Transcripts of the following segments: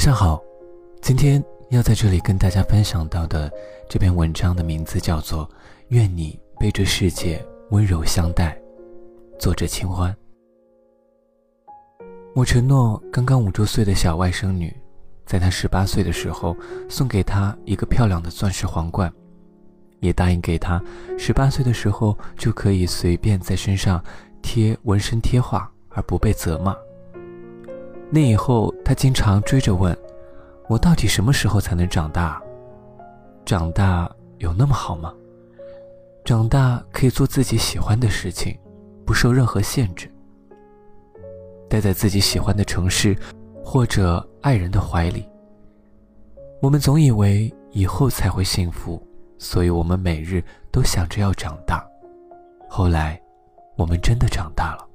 晚上好，今天要在这里跟大家分享到的这篇文章的名字叫做《愿你被这世界温柔相待》，作者清欢。我承诺刚刚五周岁的小外甥女，在她十八岁的时候送给她一个漂亮的钻石皇冠，也答应给她十八岁的时候就可以随便在身上贴纹身贴画而不被责骂。那以后，他经常追着问：“我到底什么时候才能长大？长大有那么好吗？长大可以做自己喜欢的事情，不受任何限制，待在自己喜欢的城市，或者爱人的怀里。”我们总以为以后才会幸福，所以我们每日都想着要长大。后来，我们真的长大了，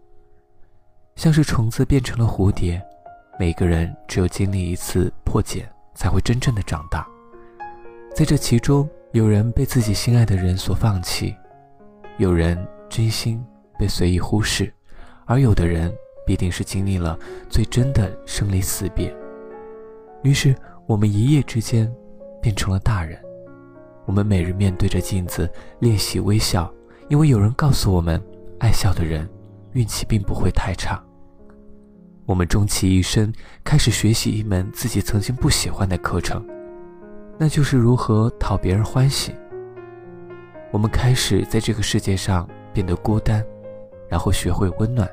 像是虫子变成了蝴蝶。每个人只有经历一次破茧，才会真正的长大。在这其中，有人被自己心爱的人所放弃，有人真心被随意忽视，而有的人必定是经历了最真的生离死别。于是，我们一夜之间变成了大人。我们每日面对着镜子练习微笑，因为有人告诉我们，爱笑的人运气并不会太差。我们终其一生开始学习一门自己曾经不喜欢的课程，那就是如何讨别人欢喜。我们开始在这个世界上变得孤单，然后学会温暖。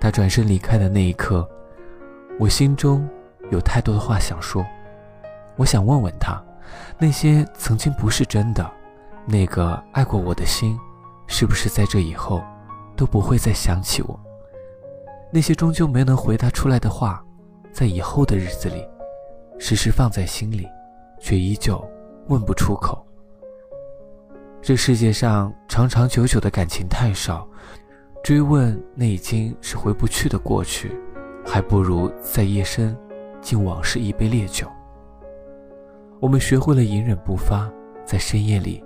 他转身离开的那一刻，我心中有太多的话想说。我想问问他，那些曾经不是真的，那个爱过我的心，是不是在这以后都不会再想起我？那些终究没能回答出来的话，在以后的日子里，时时放在心里，却依旧问不出口。这世界上长长久久的感情太少，追问那已经是回不去的过去，还不如在夜深敬往事一杯烈酒。我们学会了隐忍不发，在深夜里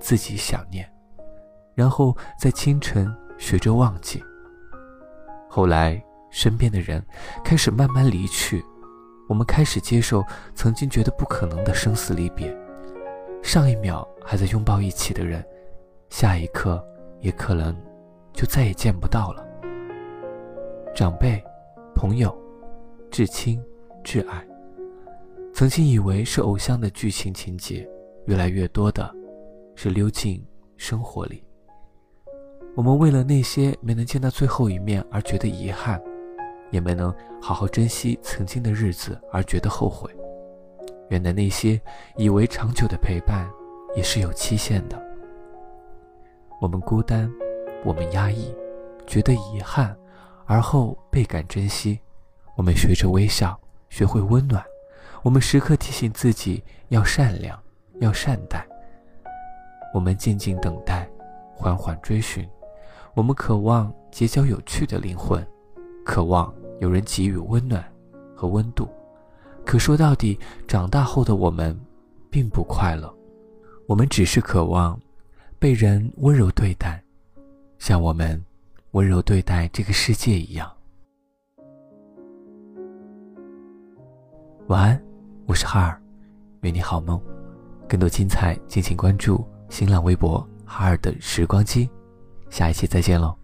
自己想念，然后在清晨学着忘记。后来，身边的人开始慢慢离去，我们开始接受曾经觉得不可能的生死离别。上一秒还在拥抱一起的人，下一刻也可能就再也见不到了。长辈、朋友、至亲、挚爱，曾经以为是偶像的剧情情节，越来越多的是溜进生活里。我们为了那些没能见到最后一面而觉得遗憾，也没能好好珍惜曾经的日子而觉得后悔。原来那些以为长久的陪伴，也是有期限的。我们孤单，我们压抑，觉得遗憾，而后倍感珍惜。我们学着微笑，学会温暖。我们时刻提醒自己要善良，要善待。我们静静等待，缓缓追寻。我们渴望结交有趣的灵魂，渴望有人给予温暖和温度。可说到底，长大后的我们并不快乐，我们只是渴望被人温柔对待，像我们温柔对待这个世界一样。晚安，我是哈尔，愿你好梦。更多精彩，敬请关注新浪微博哈尔的时光机。下一期再见喽。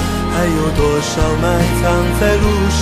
还有多少埋藏在路上？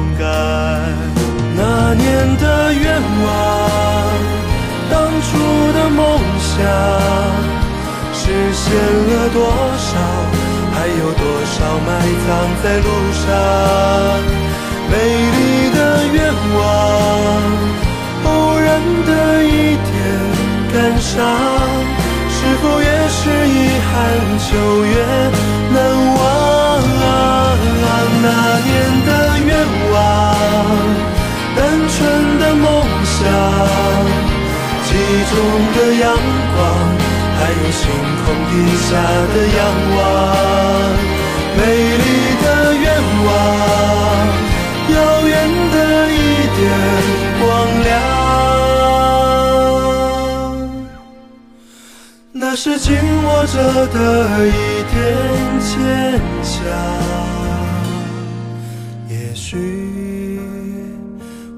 实现了多少？还有多少埋藏在路上？美丽的愿望，偶然的一点感伤，是否越是遗憾就越难忘？那年的愿望，单纯的梦想。记忆中的阳光，还有星空底下的仰望，美丽的愿望，遥远的一点光亮，那是紧握着的一点坚强。也许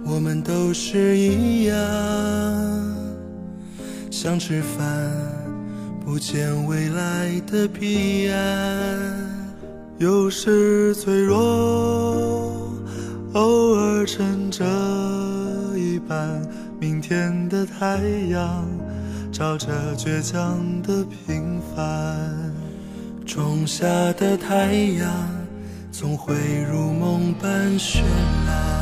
我们都是一样。想吃饭，不见未来的彼岸。有时脆弱，偶尔撑着一半。明天的太阳，照着倔强的平凡。种下的太阳，总会如梦般绚烂。